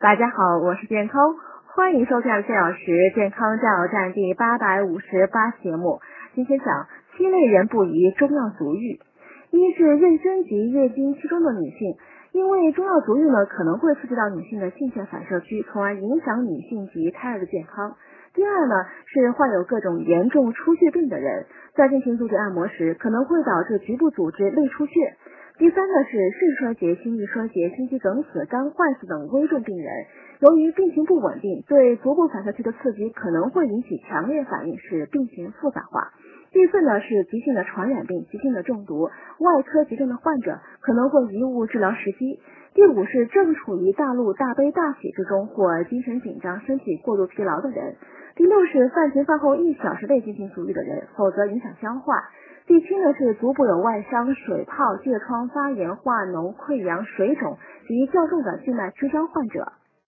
大家好，我是健康，欢迎收看四小时健康加油站第八百五十八期节目。今天讲七类人不宜中药足浴。一是妊娠及月经期中的女性，因为中药足浴呢可能会刺激到女性的性腺反射区，从而影响女性及胎儿的健康。第二呢是患有各种严重出血病的人，在进行足底按摩时可能会导致局部组织内出血。第三呢是肾衰竭、心力衰竭、心肌梗死、肝坏死等危重病人，由于病情不稳定，对足部反射区的刺激可能会引起强烈反应，使病情复杂化。第四呢是急性的传染病、急性的中毒、外科急症的患者可能会贻误治疗时机。第五是正处于大怒、大悲、大喜之中或精神紧张、身体过度疲劳的人。第六是饭前饭后一小时内进行足浴的人，否则影响消化。第七呢是足部有外伤、水泡、疥疮、发炎、化脓、溃疡、水肿及较重的静脉曲张患者。